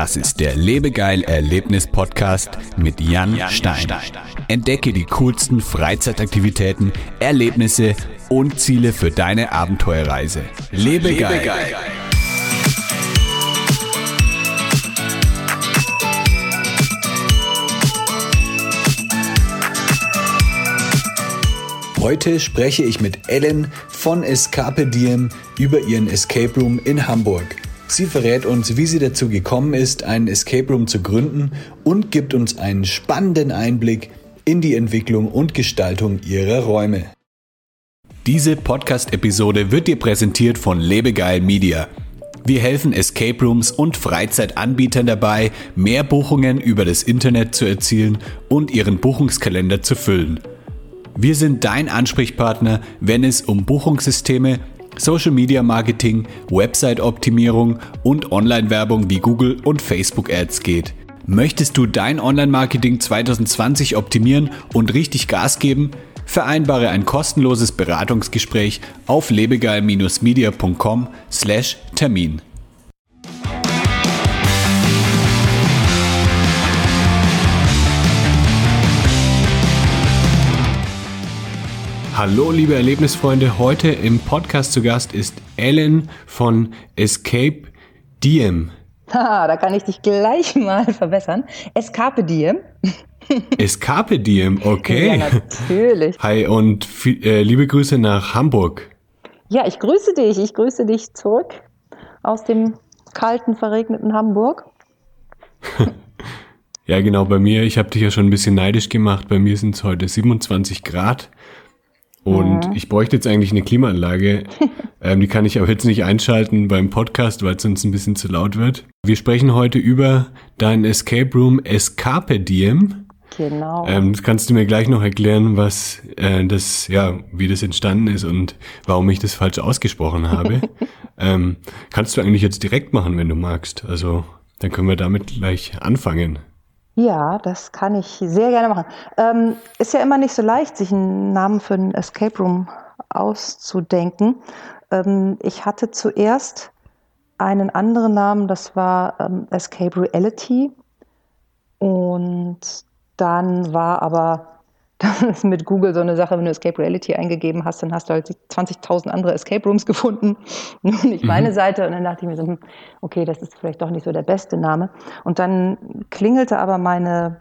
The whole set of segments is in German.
Das ist der Lebegeil Erlebnis Podcast mit Jan, Stein. Entdecke die coolsten Freizeitaktivitäten, Erlebnisse und Ziele für deine Abenteuerreise. Lebegeil. Lebegeil. Heute spreche ich mit Ellen von Escape Diem über ihren Escape Room in Hamburg. Sie verrät uns, wie sie dazu gekommen ist, einen Escape Room zu gründen und gibt uns einen spannenden Einblick in die Entwicklung und Gestaltung ihrer Räume. Diese Podcast-Episode wird dir präsentiert von Lebegeil Media. Wir helfen Escape Rooms und Freizeitanbietern dabei, mehr Buchungen über das Internet zu erzielen und ihren Buchungskalender zu füllen. Wir sind dein Ansprechpartner, wenn es um Buchungssysteme, Social Media Marketing, Website-Optimierung und Online-Werbung wie Google und Facebook Ads geht. Möchtest du dein Online-Marketing 2020 optimieren und richtig Gas geben? Vereinbare ein kostenloses Beratungsgespräch auf lebegeil-media.com/termin. Hallo liebe Erlebnisfreunde, heute im Podcast zu Gast ist Ellen von Escape Diem. Ha, da kann ich dich gleich mal verbessern. Escape Diem. Escape Diem, okay. Ja, natürlich. Hi und äh, liebe Grüße nach Hamburg. Ja, ich grüße dich. Ich grüße dich zurück aus dem kalten, verregneten Hamburg. ja, genau, bei mir, ich habe dich ja schon ein bisschen neidisch gemacht. Bei mir sind es heute 27 Grad. Und mhm. ich bräuchte jetzt eigentlich eine Klimaanlage. ähm, die kann ich aber jetzt nicht einschalten beim Podcast, weil es sonst ein bisschen zu laut wird. Wir sprechen heute über dein Escape Room Escape Diem. Genau. Ähm, kannst du mir gleich noch erklären, was äh, das, ja, wie das entstanden ist und warum ich das falsch ausgesprochen habe? ähm, kannst du eigentlich jetzt direkt machen, wenn du magst. Also dann können wir damit gleich anfangen. Ja, das kann ich sehr gerne machen. Ähm, ist ja immer nicht so leicht, sich einen Namen für einen Escape Room auszudenken. Ähm, ich hatte zuerst einen anderen Namen, das war ähm, Escape Reality. Und dann war aber das ist mit Google so eine Sache, wenn du Escape Reality eingegeben hast, dann hast du halt 20.000 andere Escape Rooms gefunden, nur nicht mhm. meine Seite. Und dann dachte ich mir so, hm, okay, das ist vielleicht doch nicht so der beste Name. Und dann klingelte aber meine,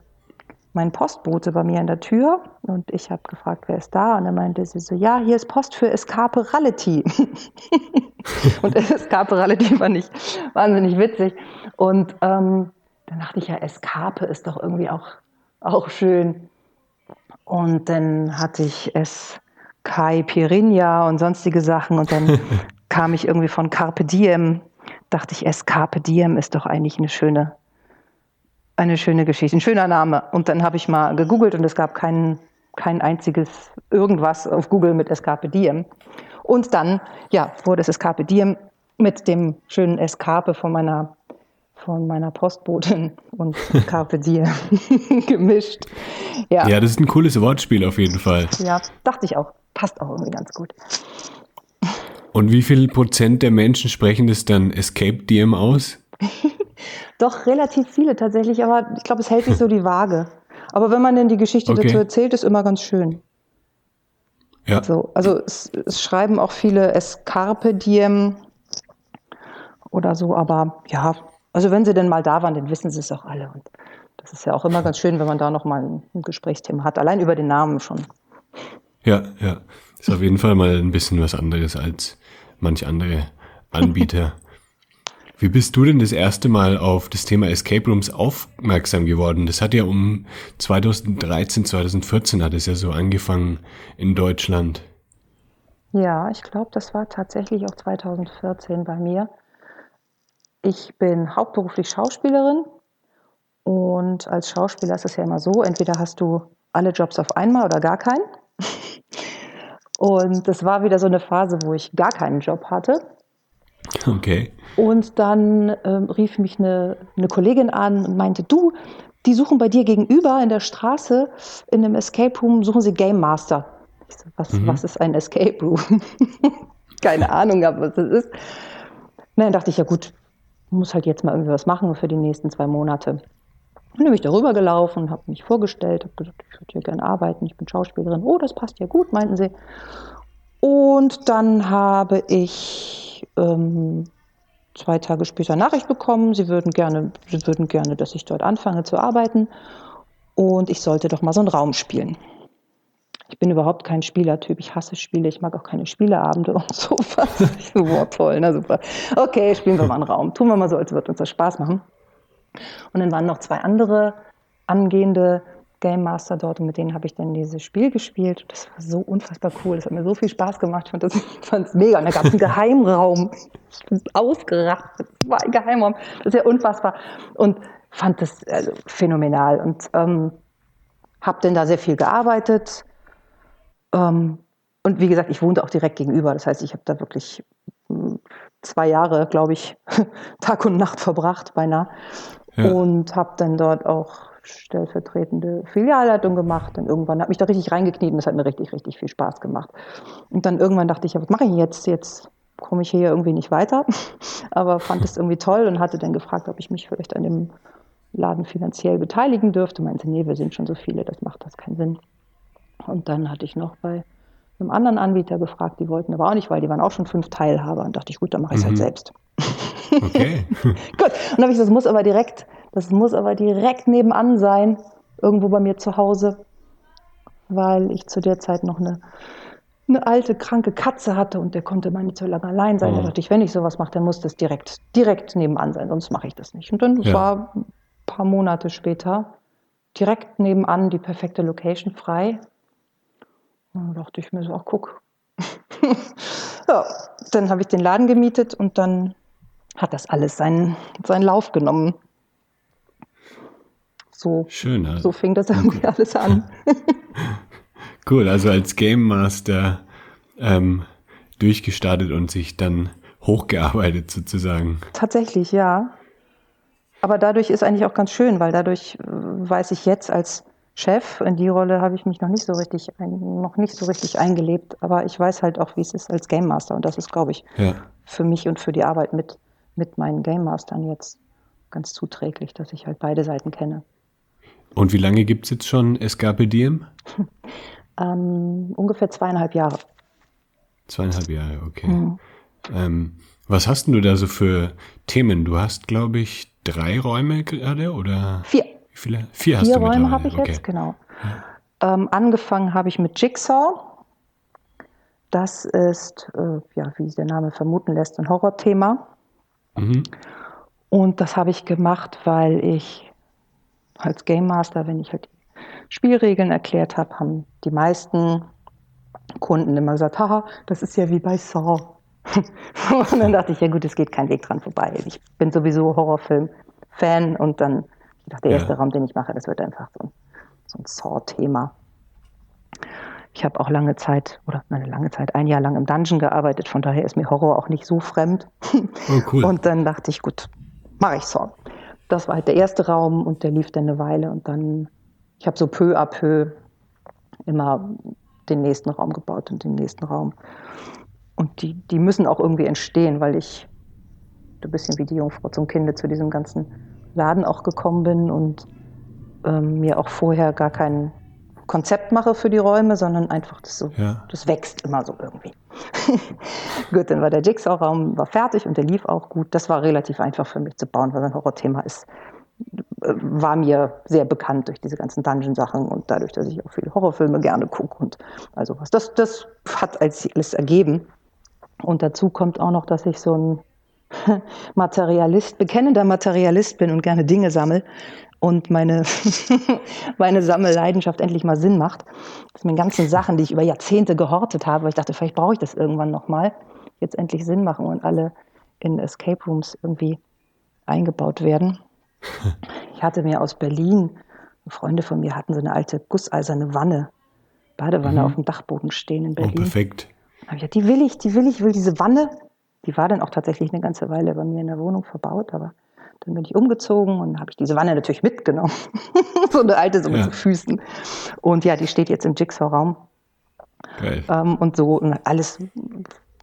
mein Postbote bei mir an der Tür und ich habe gefragt, wer ist da? Und dann meinte sie so, ja, hier ist Post für Escape Reality. und Escape Reality fand ich wahnsinnig witzig. Und ähm, dann dachte ich ja, Escape ist doch irgendwie auch, auch schön. Und dann hatte ich es Kai Pirinha und sonstige Sachen. Und dann kam ich irgendwie von Carpe Diem. Dachte ich, es Carpe Diem ist doch eigentlich eine schöne, eine schöne Geschichte, ein schöner Name. Und dann habe ich mal gegoogelt und es gab kein, kein einziges irgendwas auf Google mit Escape Diem. Und dann, ja, wurde es Escape Diem mit dem schönen Escape von meiner von meiner Postbotin und Carpe Diem gemischt. Ja. ja, das ist ein cooles Wortspiel auf jeden Fall. Ja, dachte ich auch. Passt auch irgendwie ganz gut. Und wie viel Prozent der Menschen sprechen das dann Escape Diem aus? Doch relativ viele tatsächlich, aber ich glaube, es hält sich so die Waage. Aber wenn man denn die Geschichte okay. dazu erzählt, ist immer ganz schön. Ja. So, also es, es schreiben auch viele Escarpe Diem oder so, aber ja, also wenn sie denn mal da waren, dann wissen sie es auch alle. Und das ist ja auch immer ganz schön, wenn man da nochmal ein, Gesprächsthema hat, allein über den Namen schon. Ja, ja. Ist auf jeden Fall mal ein bisschen was anderes als manch andere Anbieter. Wie bist du denn das erste Mal auf das Thema Escape Rooms aufmerksam geworden? Das hat ja um 2013, 2014 hat es ja so angefangen in Deutschland. Ja, ich glaube, das war tatsächlich auch 2014 bei mir. Ich bin hauptberuflich Schauspielerin und als Schauspieler ist es ja immer so, entweder hast du alle Jobs auf einmal oder gar keinen. Und das war wieder so eine Phase, wo ich gar keinen Job hatte. Okay. Und dann ähm, rief mich eine, eine Kollegin an und meinte, du, die suchen bei dir gegenüber in der Straße in einem Escape Room, suchen sie Game Master. Ich so, was, mhm. was ist ein Escape Room? Keine Ahnung, was das ist. Na, dann dachte ich, ja gut, muss halt jetzt mal irgendwie was machen für die nächsten zwei Monate. Dann bin ich darüber gelaufen, habe mich vorgestellt, habe gesagt, ich würde hier gerne arbeiten, ich bin Schauspielerin. Oh, das passt ja gut, meinten sie. Und dann habe ich ähm, zwei Tage später Nachricht bekommen, sie würden gerne, sie würden gerne, dass ich dort anfange zu arbeiten und ich sollte doch mal so einen Raum spielen. Ich bin überhaupt kein Spielertyp. Ich hasse Spiele. Ich mag auch keine Spieleabende und sowas. Ich so, boah, toll, na super. Okay, spielen wir mal einen Raum. Tun wir mal so, als würde uns das Spaß machen. Und dann waren noch zwei andere angehende Game Master dort und mit denen habe ich dann dieses Spiel gespielt. Das war so unfassbar cool. Das hat mir so viel Spaß gemacht. Ich fand es mega. Und da gab es einen Geheimraum. Ausgerastet. Das war ein Geheimraum. Das ist ja unfassbar. Und fand das also, phänomenal. Und ähm, habe dann da sehr viel gearbeitet. Ähm, und wie gesagt, ich wohnte auch direkt gegenüber. Das heißt, ich habe da wirklich hm, zwei Jahre, glaube ich, Tag und Nacht verbracht, beinahe. Ja. Und habe dann dort auch stellvertretende Filialleitung gemacht. Und irgendwann habe mich da richtig reingekniet und das hat mir richtig, richtig viel Spaß gemacht. Und dann irgendwann dachte ich, ja, was mache ich jetzt? Jetzt komme ich hier irgendwie nicht weiter. Aber fand es irgendwie toll und hatte dann gefragt, ob ich mich vielleicht an dem Laden finanziell beteiligen dürfte. Meinte, nee, wir sind schon so viele, das macht das keinen Sinn. Und dann hatte ich noch bei einem anderen Anbieter gefragt, die wollten aber auch nicht, weil die waren auch schon fünf Teilhaber. Und dachte ich, gut, dann mache ich es halt mhm. halt selbst. Okay. gut. Und dann habe ich, das muss aber direkt, das muss aber direkt nebenan sein, irgendwo bei mir zu Hause, weil ich zu der Zeit noch eine, eine alte, kranke Katze hatte und der konnte mal nicht so lange allein sein. Oh. Da dachte ich, wenn ich sowas mache, dann muss das direkt, direkt nebenan sein, sonst mache ich das nicht. Und dann ja. war ein paar Monate später direkt nebenan die perfekte Location frei. Und dann dachte ich mir so, ach guck. ja, dann habe ich den Laden gemietet und dann hat das alles seinen, seinen Lauf genommen. So, Schön, also. so fing das irgendwie cool. alles an. cool, also als Game Master ähm, durchgestartet und sich dann hochgearbeitet sozusagen. Tatsächlich, ja. Aber dadurch ist eigentlich auch ganz schön, weil dadurch äh, weiß ich jetzt als Chef, in die Rolle habe ich mich noch nicht so richtig ein, noch nicht so richtig eingelebt, aber ich weiß halt auch, wie es ist als Game Master und das ist, glaube ich, ja. für mich und für die Arbeit mit mit meinen Game Mastern jetzt ganz zuträglich, dass ich halt beide Seiten kenne. Und wie lange gibt es jetzt schon Escape Diem? ähm, ungefähr zweieinhalb Jahre. Zweieinhalb Jahre, okay. Mhm. Ähm, was hast du da so für Themen? Du hast, glaube ich, drei Räume gerade oder? Vier. Wie viele? Vier Vier Räume habe ich okay. jetzt, genau. Ja. Ähm, angefangen habe ich mit Jigsaw. Das ist, äh, ja, wie der Name vermuten lässt, ein Horrorthema. Mhm. Und das habe ich gemacht, weil ich als Game Master, wenn ich halt die Spielregeln erklärt habe, haben die meisten Kunden immer gesagt, haha, das ist ja wie bei Saw. und dann dachte ich, ja gut, es geht kein Weg dran vorbei. Ich bin sowieso Horrorfilm-Fan und dann, dachte, der erste ja. Raum, den ich mache, das wird einfach so ein, so ein Saw-Thema. Ich habe auch lange Zeit, oder eine lange Zeit, ein Jahr lang im Dungeon gearbeitet, von daher ist mir Horror auch nicht so fremd. Oh, cool. Und dann dachte ich, gut, mache ich so. Das war halt der erste Raum und der lief dann eine Weile und dann, ich habe so peu à peu immer den nächsten Raum gebaut und den nächsten Raum. Und die, die müssen auch irgendwie entstehen, weil ich ein bisschen wie die Jungfrau zum Kinde zu diesem ganzen Laden auch gekommen bin und ähm, mir auch vorher gar keinen Konzept mache für die Räume, sondern einfach das so, ja. das wächst immer so irgendwie. gut, dann war der Jigsaw-Raum war fertig und der lief auch gut. Das war relativ einfach für mich zu bauen, weil ein Horrorthema ist, äh, war mir sehr bekannt durch diese ganzen Dungeon-Sachen und dadurch, dass ich auch viele Horrorfilme gerne gucke und also was. Das, das hat alles ergeben. Und dazu kommt auch noch, dass ich so ein Materialist, bekennender Materialist bin und gerne Dinge sammle und meine, meine Sammelleidenschaft endlich mal Sinn macht. Dass mir ganzen Sachen, die ich über Jahrzehnte gehortet habe, weil ich dachte, vielleicht brauche ich das irgendwann nochmal, jetzt endlich Sinn machen und alle in Escape Rooms irgendwie eingebaut werden. Ich hatte mir aus Berlin, Freunde von mir hatten so eine alte gusseiserne Wanne, Badewanne mhm. auf dem Dachboden stehen in oh, Berlin. Oh, perfekt. Da ich gedacht, die will ich, die will ich, will diese Wanne. Die war dann auch tatsächlich eine ganze Weile bei mir in der Wohnung verbaut, aber dann bin ich umgezogen und habe ich diese Wanne natürlich mitgenommen. so eine alte, so mit ja. so Füßen. Und ja, die steht jetzt im Jigsaw-Raum. Geil. Ähm, und so und alles,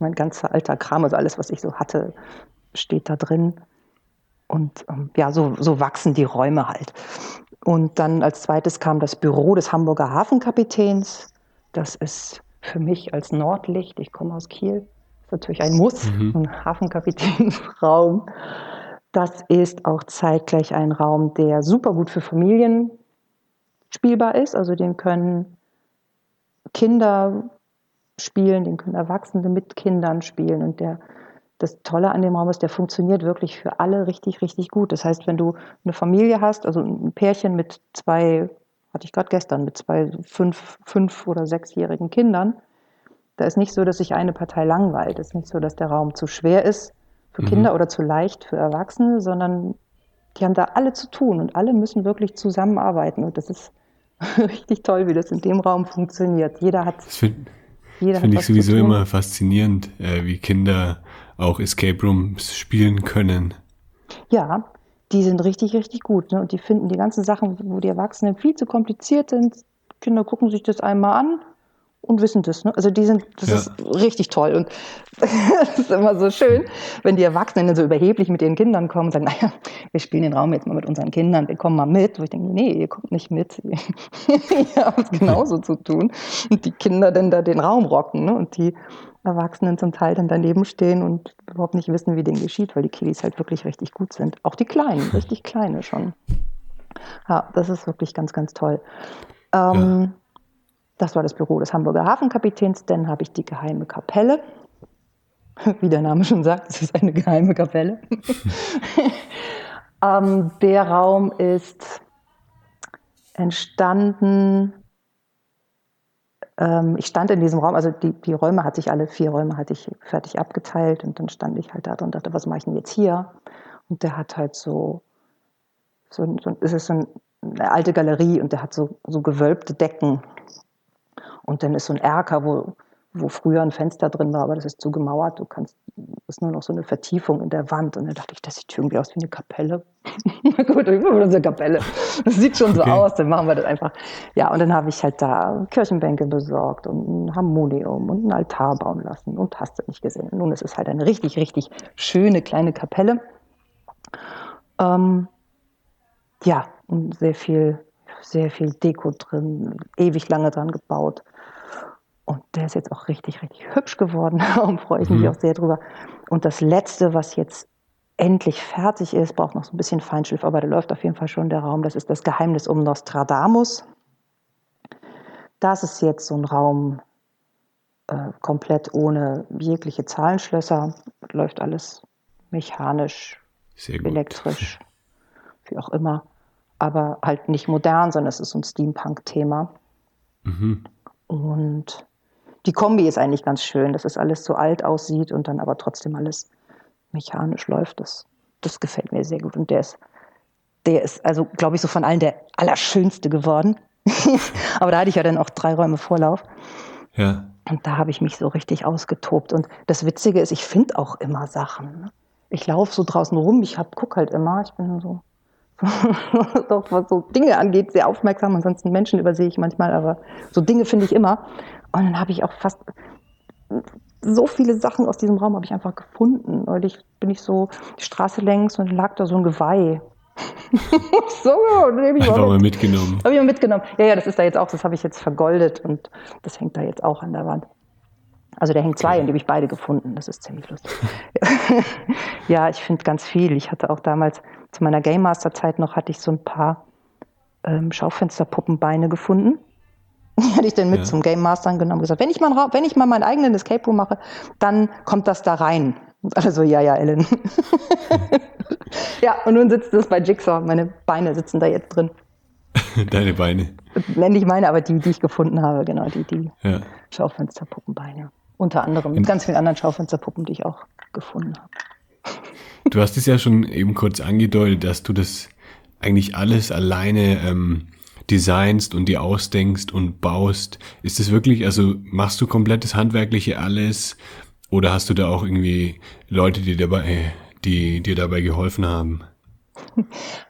mein ganzer alter Kram, also alles, was ich so hatte, steht da drin. Und ähm, ja, so, so wachsen die Räume halt. Und dann als zweites kam das Büro des Hamburger Hafenkapitäns. Das ist für mich als Nordlicht, ich komme aus Kiel, ist natürlich ein Muss, mhm. ein Hafenkapitänsraum. Das ist auch zeitgleich ein Raum, der super gut für Familien spielbar ist. Also den können Kinder spielen, den können Erwachsene mit Kindern spielen. Und der, das Tolle an dem Raum ist, der funktioniert wirklich für alle richtig, richtig gut. Das heißt, wenn du eine Familie hast, also ein Pärchen mit zwei, hatte ich gerade gestern, mit zwei fünf, fünf oder sechsjährigen Kindern, da ist nicht so, dass sich eine Partei langweilt. Es ist nicht so, dass der Raum zu schwer ist für mhm. Kinder oder zu leicht für Erwachsene, sondern die haben da alle zu tun und alle müssen wirklich zusammenarbeiten. Und das ist richtig toll, wie das in dem Raum funktioniert. Jeder hat. Das finde find ich sowieso immer faszinierend, äh, wie Kinder auch Escape Rooms spielen können. Ja, die sind richtig, richtig gut. Ne? Und die finden die ganzen Sachen, wo die Erwachsenen viel zu kompliziert sind. Kinder gucken sich das einmal an und wissen das. Ne? Also die sind, das ja. ist richtig toll. Und das ist immer so schön, wenn die Erwachsenen so überheblich mit ihren Kindern kommen und sagen, naja, wir spielen den Raum jetzt mal mit unseren Kindern, wir kommen mal mit. Wo ich denke, nee, ihr kommt nicht mit. ihr habt es genauso zu tun. Und die Kinder dann da den Raum rocken ne? und die Erwachsenen zum Teil dann daneben stehen und überhaupt nicht wissen, wie denen geschieht, weil die Kiddies halt wirklich richtig gut sind. Auch die Kleinen, richtig kleine schon. Ja, das ist wirklich ganz, ganz toll. Ähm, ja. Das war das Büro des Hamburger Hafenkapitäns. Dann habe ich die geheime Kapelle. Wie der Name schon sagt, es ist eine geheime Kapelle. ähm, der Raum ist entstanden. Ähm, ich stand in diesem Raum, also die, die Räume hatte ich alle, vier Räume hatte ich fertig abgeteilt und dann stand ich halt da und dachte, was mache ich denn jetzt hier? Und der hat halt so, so, so es ist so eine alte Galerie und der hat so, so gewölbte Decken und dann ist so ein Erker, wo, wo früher ein Fenster drin war, aber das ist zugemauert. Du kannst, ist nur noch so eine Vertiefung in der Wand. Und dann dachte ich, das sieht irgendwie aus wie eine Kapelle. Na gut, ich mache eine Kapelle. Das sieht schon so okay. aus, dann machen wir das einfach. Ja, und dann habe ich halt da Kirchenbänke besorgt und ein Harmonium und einen Altar bauen lassen und hast du nicht gesehen. Nun, es ist halt eine richtig, richtig schöne kleine Kapelle. Ähm, ja, und sehr viel, sehr viel Deko drin, ewig lange dran gebaut. Und der ist jetzt auch richtig, richtig hübsch geworden. Darum freue ich mich mhm. auch sehr drüber. Und das letzte, was jetzt endlich fertig ist, braucht noch so ein bisschen Feinschliff, aber da läuft auf jeden Fall schon der Raum. Das ist das Geheimnis um Nostradamus. Das ist jetzt so ein Raum äh, komplett ohne jegliche Zahlenschlösser. Läuft alles mechanisch, elektrisch, wie auch immer. Aber halt nicht modern, sondern es ist so ein Steampunk-Thema. Mhm. Und die Kombi ist eigentlich ganz schön, dass es alles so alt aussieht und dann aber trotzdem alles mechanisch läuft. Das, das gefällt mir sehr gut. Und der ist, der ist also, glaube ich, so von allen der allerschönste geworden. aber da hatte ich ja dann auch drei Räume Vorlauf. Ja. Und da habe ich mich so richtig ausgetobt. Und das Witzige ist, ich finde auch immer Sachen. Ne? Ich laufe so draußen rum, ich gucke halt immer, ich bin so, doch was so Dinge angeht, sehr aufmerksam. Ansonsten Menschen übersehe ich manchmal, aber so Dinge finde ich immer. Und dann habe ich auch fast so viele Sachen aus diesem Raum habe ich einfach gefunden. Neulich bin ich so die Straße längs und lag da so ein Geweih. so, nehme ich mal mit. mitgenommen. Habe ich mal mitgenommen. Ja, ja, das ist da jetzt auch, das habe ich jetzt vergoldet und das hängt da jetzt auch an der Wand. Also der hängt zwei, okay. und die habe ich beide gefunden. Das ist ziemlich lustig. ja, ich finde ganz viel. Ich hatte auch damals zu meiner Game Master Zeit noch hatte ich so ein paar ähm, Schaufensterpuppenbeine gefunden. Die hatte ich dann mit ja. zum Game Mastern genommen und gesagt, wenn ich, mal, wenn ich mal meinen eigenen Escape Room mache, dann kommt das da rein. Und alle so, ja, ja, Ellen. ja, und nun sitzt es bei Jigsaw. Meine Beine sitzen da jetzt drin. Deine Beine. Nenn ich meine, aber die, die ich gefunden habe, genau, die, die ja. Schaufensterpuppenbeine. Unter anderem mit ganz vielen anderen Schaufensterpuppen, die ich auch gefunden habe. Du hast es ja schon eben kurz angedeutet, dass du das eigentlich alles alleine ähm, designst und dir ausdenkst und baust. Ist das wirklich, also machst du komplettes Handwerkliche alles oder hast du da auch irgendwie Leute, die dabei, die dir dabei geholfen haben?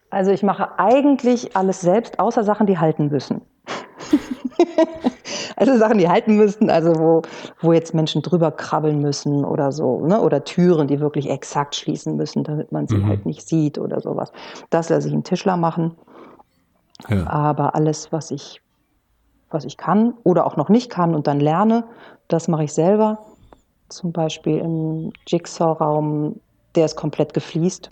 Also ich mache eigentlich alles selbst, außer Sachen, die halten müssen. also Sachen, die halten müssten, also wo, wo jetzt Menschen drüber krabbeln müssen oder so, ne? oder Türen, die wirklich exakt schließen müssen, damit man sie mhm. halt nicht sieht oder sowas. Das lasse ich einen Tischler machen. Ja. Aber alles, was ich, was ich kann oder auch noch nicht kann und dann lerne, das mache ich selber. Zum Beispiel im Jigsaw-Raum, der ist komplett gefliest.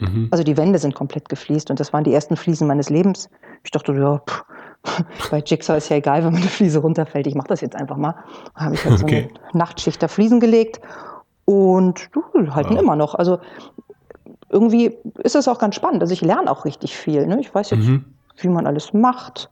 Mhm. Also die Wände sind komplett gefliest und das waren die ersten Fliesen meines Lebens. Ich dachte, ja, pff, bei Jigsaw ist ja egal, wenn man eine Fliese runterfällt. Ich mache das jetzt einfach mal. Da habe ich halt okay. so eine Nachtschicht der Fliesen gelegt und uh, halten wow. immer noch. Also irgendwie ist es auch ganz spannend. Also ich lerne auch richtig viel. Ne? Ich weiß jetzt, mhm. wie man alles macht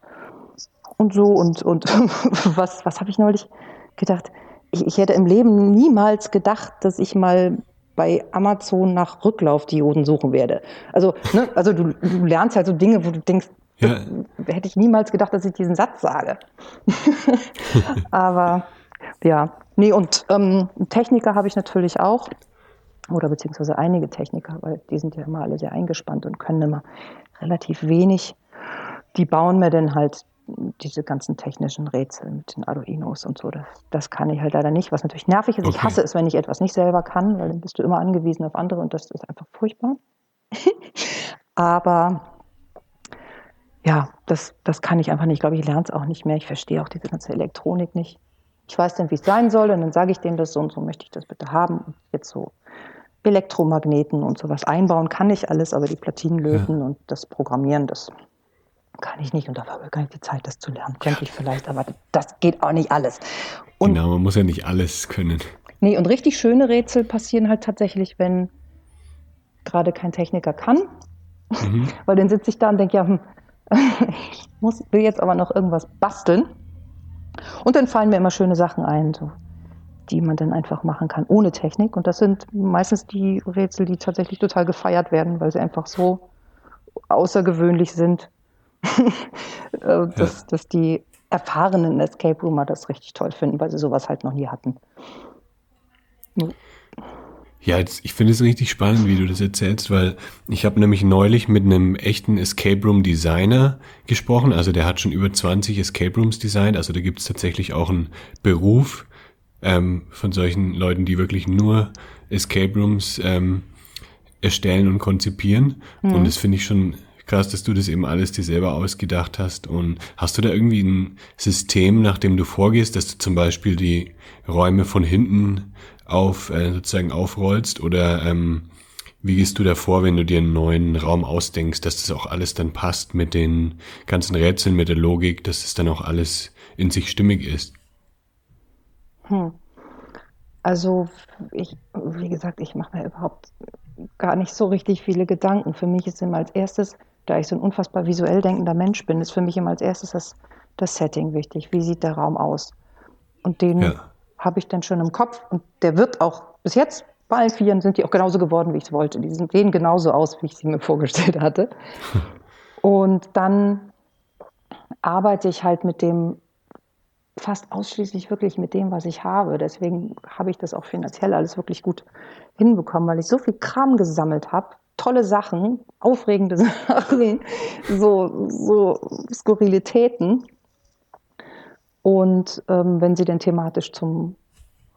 und so und, und was, was habe ich neulich gedacht? Ich, ich hätte im Leben niemals gedacht, dass ich mal bei Amazon nach Rücklaufdioden suchen werde. Also, ne, also du, du lernst halt so Dinge, wo du denkst, ja. hätte ich niemals gedacht, dass ich diesen Satz sage. Aber ja, nee, und ähm, Techniker habe ich natürlich auch. Oder beziehungsweise einige Techniker, weil die sind ja immer alle sehr eingespannt und können immer relativ wenig. Die bauen mir dann halt diese ganzen technischen Rätsel mit den Arduinos und so, das, das kann ich halt leider nicht, was natürlich nervig ist. Okay. Ich hasse es, wenn ich etwas nicht selber kann, weil dann bist du immer angewiesen auf andere und das ist einfach furchtbar. Aber ja, das, das kann ich einfach nicht. Ich glaube, ich lerne es auch nicht mehr. Ich verstehe auch diese ganze Elektronik nicht. Ich weiß dann, wie es sein soll und dann sage ich denen das so und so möchte ich das bitte haben. Und jetzt so Elektromagneten und sowas einbauen kann ich alles, aber die Platinen löten ja. und das Programmieren, das kann ich nicht und dafür habe ich gar nicht die Zeit, das zu lernen. Könnte ich vielleicht, aber das geht auch nicht alles. Und, genau, man muss ja nicht alles können. Nee, und richtig schöne Rätsel passieren halt tatsächlich, wenn gerade kein Techniker kann. Mhm. Weil dann sitze ich da und denke, ja, hm, ich muss, will jetzt aber noch irgendwas basteln. Und dann fallen mir immer schöne Sachen ein, so, die man dann einfach machen kann ohne Technik. Und das sind meistens die Rätsel, die tatsächlich total gefeiert werden, weil sie einfach so außergewöhnlich sind, Äh, dass, ja. dass die erfahrenen Escape Roomer das richtig toll finden, weil sie sowas halt noch nie hatten. Ja, jetzt, ich finde es richtig spannend, wie du das erzählst, weil ich habe nämlich neulich mit einem echten Escape Room Designer gesprochen. Also der hat schon über 20 Escape Rooms designt. Also da gibt es tatsächlich auch einen Beruf ähm, von solchen Leuten, die wirklich nur Escape Rooms ähm, erstellen und konzipieren. Mhm. Und das finde ich schon krass, dass du das eben alles dir selber ausgedacht hast. Und hast du da irgendwie ein System, nach dem du vorgehst, dass du zum Beispiel die Räume von hinten auf äh, sozusagen aufrollst oder ähm, wie gehst du da vor, wenn du dir einen neuen Raum ausdenkst, dass das auch alles dann passt mit den ganzen Rätseln, mit der Logik, dass das dann auch alles in sich stimmig ist? Hm. Also ich, wie gesagt, ich mache mir überhaupt gar nicht so richtig viele Gedanken. Für mich ist immer als erstes da ich so ein unfassbar visuell denkender Mensch bin, ist für mich immer als erstes das, das Setting wichtig. Wie sieht der Raum aus? Und den ja. habe ich dann schon im Kopf und der wird auch bis jetzt bei allen Vieren sind die auch genauso geworden, wie ich es wollte. Die sehen genauso aus, wie ich sie mir vorgestellt hatte. und dann arbeite ich halt mit dem fast ausschließlich wirklich mit dem, was ich habe. Deswegen habe ich das auch finanziell alles wirklich gut hinbekommen, weil ich so viel Kram gesammelt habe, tolle Sachen, aufregende Sachen, so, so Skurrilitäten. Und ähm, wenn sie denn thematisch zum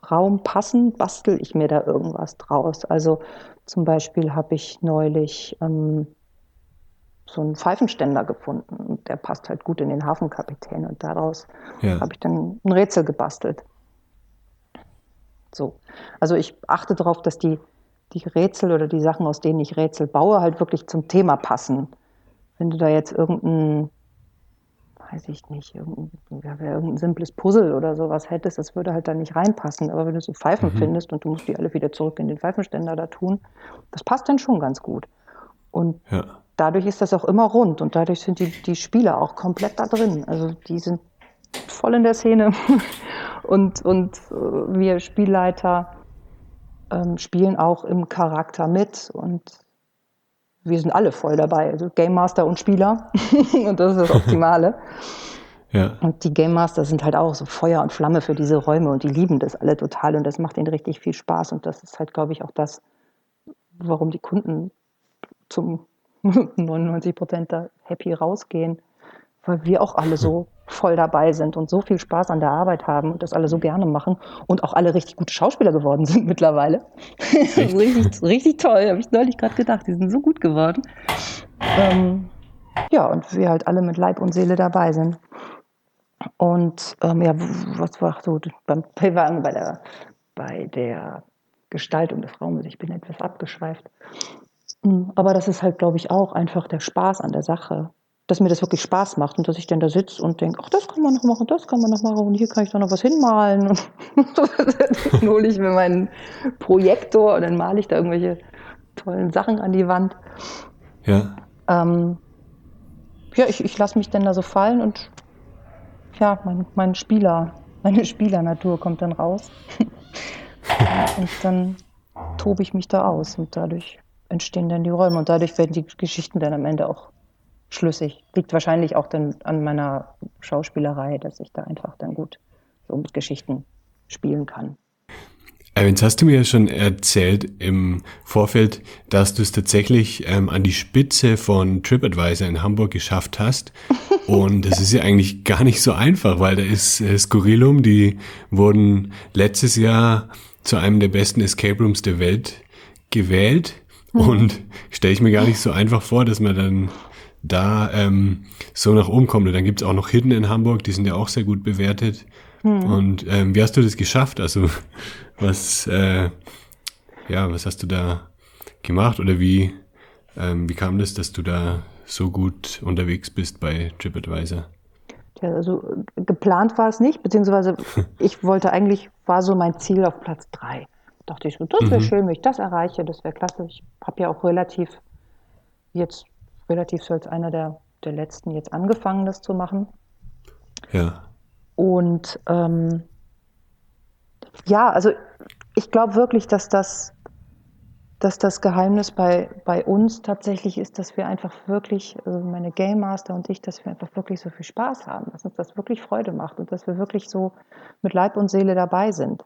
Raum passen, bastel ich mir da irgendwas draus. Also zum Beispiel habe ich neulich ähm, so einen Pfeifenständer gefunden und der passt halt gut in den Hafenkapitän und daraus ja. habe ich dann ein Rätsel gebastelt. So. Also ich achte darauf, dass die die Rätsel oder die Sachen, aus denen ich Rätsel baue, halt wirklich zum Thema passen. Wenn du da jetzt irgendein, weiß ich nicht, irgendein, ja, irgendein simples Puzzle oder sowas hättest, das würde halt da nicht reinpassen. Aber wenn du so Pfeifen mhm. findest und du musst die alle wieder zurück in den Pfeifenständer da tun, das passt dann schon ganz gut. Und ja. dadurch ist das auch immer rund und dadurch sind die, die Spieler auch komplett da drin. Also die sind voll in der Szene und, und äh, wir Spielleiter ähm, spielen auch im Charakter mit und wir sind alle voll dabei, also Game Master und Spieler und das ist das Optimale. ja. Und die Game Master sind halt auch so Feuer und Flamme für diese Räume und die lieben das alle total und das macht ihnen richtig viel Spaß und das ist halt, glaube ich, auch das, warum die Kunden zum 99 Prozent da happy rausgehen, weil wir auch alle so voll dabei sind und so viel Spaß an der Arbeit haben und das alle so gerne machen und auch alle richtig gute Schauspieler geworden sind mittlerweile. richtig, richtig toll, habe ich neulich gerade gedacht. Die sind so gut geworden. Ähm, ja, und wir halt alle mit Leib und Seele dabei sind. Und ähm, ja, was war so beim waren bei der, bei der Gestaltung des Raumes, ich bin etwas abgeschweift. Hm, aber das ist halt, glaube ich, auch einfach der Spaß an der Sache dass mir das wirklich Spaß macht und dass ich dann da sitze und denke, ach, das kann man noch machen, das kann man noch machen und hier kann ich doch noch was hinmalen. Und dann hole ich mir meinen Projektor und dann male ich da irgendwelche tollen Sachen an die Wand. Ja. Ähm, ja, ich, ich lasse mich dann da so fallen und ja, mein, mein Spieler, meine Spielernatur kommt dann raus. und dann tobe ich mich da aus und dadurch entstehen dann die Räume und dadurch werden die Geschichten dann am Ende auch schlüssig. Liegt wahrscheinlich auch dann an meiner Schauspielerei, dass ich da einfach dann gut so mit Geschichten spielen kann. Jetzt hast du mir ja schon erzählt im Vorfeld, dass du es tatsächlich ähm, an die Spitze von TripAdvisor in Hamburg geschafft hast. Und das ist ja eigentlich gar nicht so einfach, weil da ist äh, Skurrilum, die wurden letztes Jahr zu einem der besten Escape Rooms der Welt gewählt. Mhm. Und stelle ich mir gar nicht so einfach vor, dass man dann da ähm, so nach oben kommt. Und dann gibt's auch noch Hidden in Hamburg, die sind ja auch sehr gut bewertet. Hm. Und ähm, wie hast du das geschafft? Also was, äh, ja, was hast du da gemacht oder wie, ähm, wie kam das, dass du da so gut unterwegs bist bei TripAdvisor? Ja, also geplant war es nicht, beziehungsweise ich wollte eigentlich, war so mein Ziel auf Platz drei. Dachte ich, das wäre mhm. schön, wenn ich das erreiche, das wäre klasse. Ich habe ja auch relativ jetzt relativ so als einer der, der letzten jetzt angefangen, das zu machen. Ja. Und ähm, ja, also ich glaube wirklich, dass das, dass das Geheimnis bei, bei uns tatsächlich ist, dass wir einfach wirklich, also meine Game Master und ich, dass wir einfach wirklich so viel Spaß haben, dass uns das wirklich Freude macht und dass wir wirklich so mit Leib und Seele dabei sind.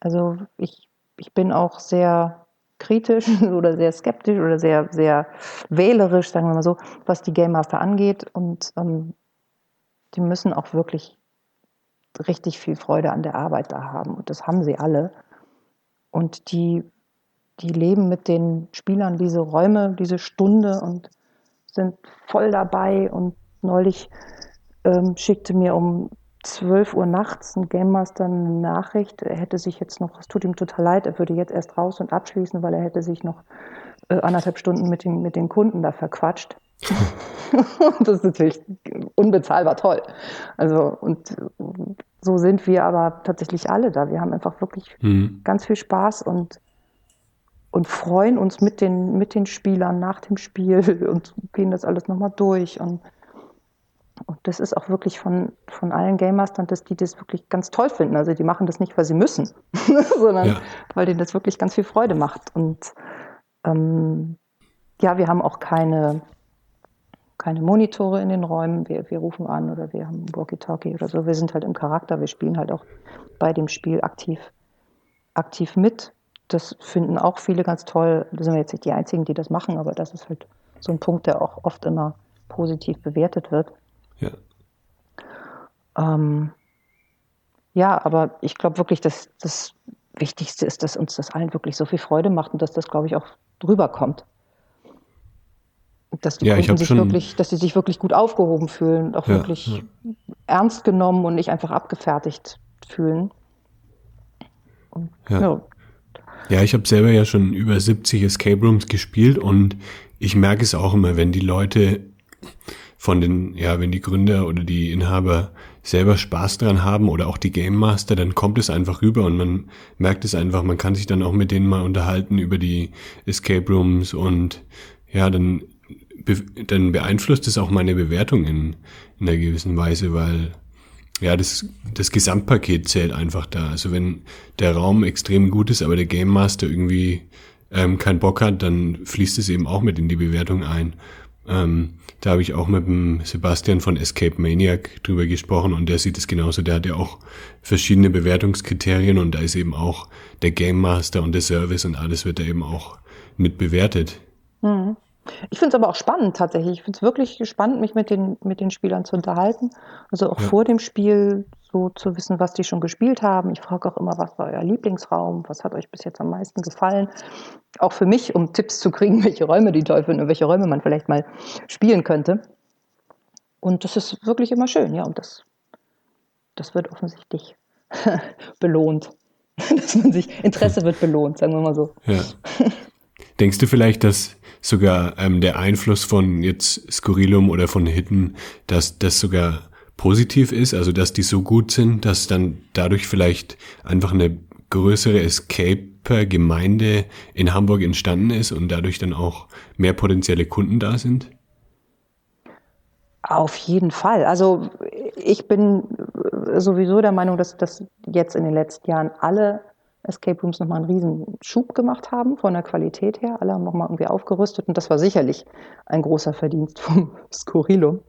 Also ich, ich bin auch sehr kritisch oder sehr skeptisch oder sehr, sehr wählerisch, sagen wir mal so, was die Game Master angeht. Und ähm, die müssen auch wirklich richtig viel Freude an der Arbeit da haben. Und das haben sie alle. Und die, die leben mit den Spielern diese Räume, diese Stunde und sind voll dabei. Und neulich ähm, schickte mir um 12 Uhr nachts ein Game Master eine Nachricht, er hätte sich jetzt noch, es tut ihm total leid, er würde jetzt erst raus und abschließen, weil er hätte sich noch äh, anderthalb Stunden mit den, mit den Kunden da verquatscht. das ist natürlich unbezahlbar toll. Also, und so sind wir aber tatsächlich alle da. Wir haben einfach wirklich mhm. ganz viel Spaß und, und freuen uns mit den, mit den Spielern nach dem Spiel und gehen das alles nochmal durch und und das ist auch wirklich von, von allen Game Mastern, dass die das wirklich ganz toll finden. Also die machen das nicht, weil sie müssen, sondern ja. weil denen das wirklich ganz viel Freude macht. Und ähm, ja, wir haben auch keine, keine Monitore in den Räumen. Wir, wir rufen an oder wir haben Walkie-Talkie oder so. Wir sind halt im Charakter. Wir spielen halt auch bei dem Spiel aktiv, aktiv mit. Das finden auch viele ganz toll. Da sind wir jetzt nicht die Einzigen, die das machen, aber das ist halt so ein Punkt, der auch oft immer positiv bewertet wird. Ja. Ähm, ja, aber ich glaube wirklich, dass das Wichtigste ist, dass uns das allen wirklich so viel Freude macht und dass das, glaube ich, auch drüber kommt. Dass die ja, Kunden sich wirklich, dass sie sich wirklich gut aufgehoben fühlen, auch ja, wirklich ja. ernst genommen und nicht einfach abgefertigt fühlen. Und, ja. ja, ich habe selber ja schon über 70 Escape Rooms gespielt und ich merke es auch immer, wenn die Leute von den, ja, wenn die Gründer oder die Inhaber selber Spaß dran haben oder auch die Game Master, dann kommt es einfach rüber und man merkt es einfach, man kann sich dann auch mit denen mal unterhalten über die Escape Rooms und ja, dann, dann beeinflusst es auch meine Bewertung in, in einer gewissen Weise, weil ja, das, das Gesamtpaket zählt einfach da. Also wenn der Raum extrem gut ist, aber der Game Master irgendwie ähm, keinen Bock hat, dann fließt es eben auch mit in die Bewertung ein. Ähm, da habe ich auch mit dem Sebastian von Escape Maniac drüber gesprochen und der sieht es genauso. Der hat ja auch verschiedene Bewertungskriterien und da ist eben auch der Game Master und der Service und alles wird da eben auch mit bewertet. Mhm. Ich finde es aber auch spannend tatsächlich. Ich finde es wirklich spannend, mich mit den, mit den Spielern zu unterhalten. Also auch ja. vor dem Spiel so zu wissen, was die schon gespielt haben. Ich frage auch immer, was war euer Lieblingsraum? Was hat euch bis jetzt am meisten gefallen? Auch für mich, um Tipps zu kriegen, welche Räume die toll finden und welche Räume man vielleicht mal spielen könnte. Und das ist wirklich immer schön, ja. Und das, das wird offensichtlich belohnt. dass man sich, Interesse wird belohnt, sagen wir mal so. Ja. Denkst du vielleicht, dass sogar ähm, der Einfluss von jetzt Skurrilum oder von Hidden, dass das sogar positiv ist, also dass die so gut sind, dass dann dadurch vielleicht einfach eine größere Escape-Gemeinde in Hamburg entstanden ist und dadurch dann auch mehr potenzielle Kunden da sind? Auf jeden Fall. Also ich bin sowieso der Meinung, dass, dass jetzt in den letzten Jahren alle Escape Rooms nochmal einen riesen Schub gemacht haben von der Qualität her. Alle haben nochmal irgendwie aufgerüstet und das war sicherlich ein großer Verdienst vom Skurrilum.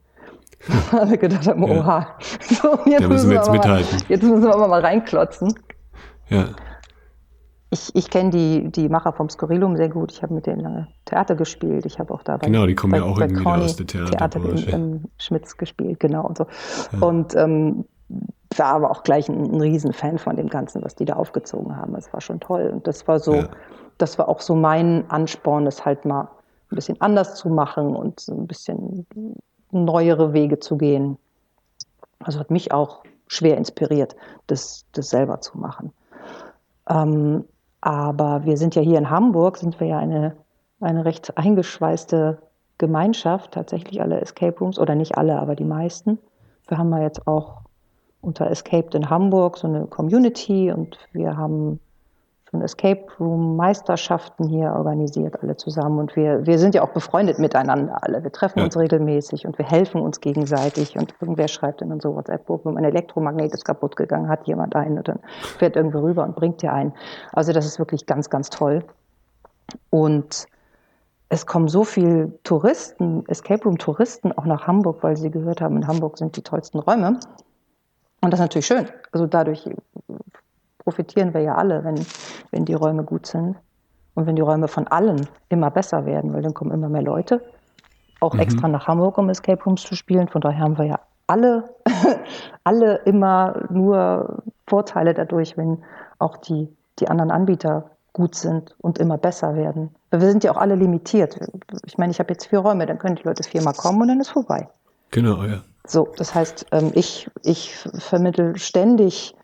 Wir gedacht haben, ja. oha, so, jetzt, da müssen wir jetzt mithalten. Mal, jetzt müssen wir aber mal reinklotzen. Ja. Ich, ich kenne die, die Macher vom Skurrilum sehr gut. Ich habe mit denen lange Theater gespielt. Ich habe auch da bei, genau, die kommen bei, ja auch irgendwie aus der Theater, Theater in, in Schmitz gespielt, genau und so. Ja. Und ähm, war aber auch gleich ein, ein Riesenfan von dem Ganzen, was die da aufgezogen haben. Es war schon toll. Und das war so, ja. das war auch so mein Ansporn, das halt mal ein bisschen anders zu machen und so ein bisschen neuere Wege zu gehen. Also hat mich auch schwer inspiriert, das, das selber zu machen. Ähm, aber wir sind ja hier in Hamburg, sind wir ja eine, eine recht eingeschweißte Gemeinschaft, tatsächlich alle Escape Rooms, oder nicht alle, aber die meisten. Wir haben ja jetzt auch unter Escaped in Hamburg so eine Community und wir haben schon Escape Room Meisterschaften hier organisiert, alle zusammen. Und wir, wir sind ja auch befreundet miteinander alle. Wir treffen ja. uns regelmäßig und wir helfen uns gegenseitig. Und irgendwer schreibt in unsere WhatsApp-Gruppe, ein Elektromagnet ist kaputt gegangen, hat jemand einen und dann fährt irgendwo rüber und bringt dir einen. Also das ist wirklich ganz, ganz toll. Und es kommen so viele Touristen, Escape Room Touristen auch nach Hamburg, weil sie gehört haben, in Hamburg sind die tollsten Räume. Und das ist natürlich schön. Also dadurch profitieren wir ja alle, wenn, wenn die Räume gut sind. Und wenn die Räume von allen immer besser werden, weil dann kommen immer mehr Leute, auch mhm. extra nach Hamburg, um Escape Rooms zu spielen. Von daher haben wir ja alle, alle immer nur Vorteile dadurch, wenn auch die, die anderen Anbieter gut sind und immer besser werden. Wir sind ja auch alle limitiert. Ich meine, ich habe jetzt vier Räume, dann können die Leute viermal kommen und dann ist vorbei. Genau, ja. So, das heißt, ähm, ich, ich vermittel ständig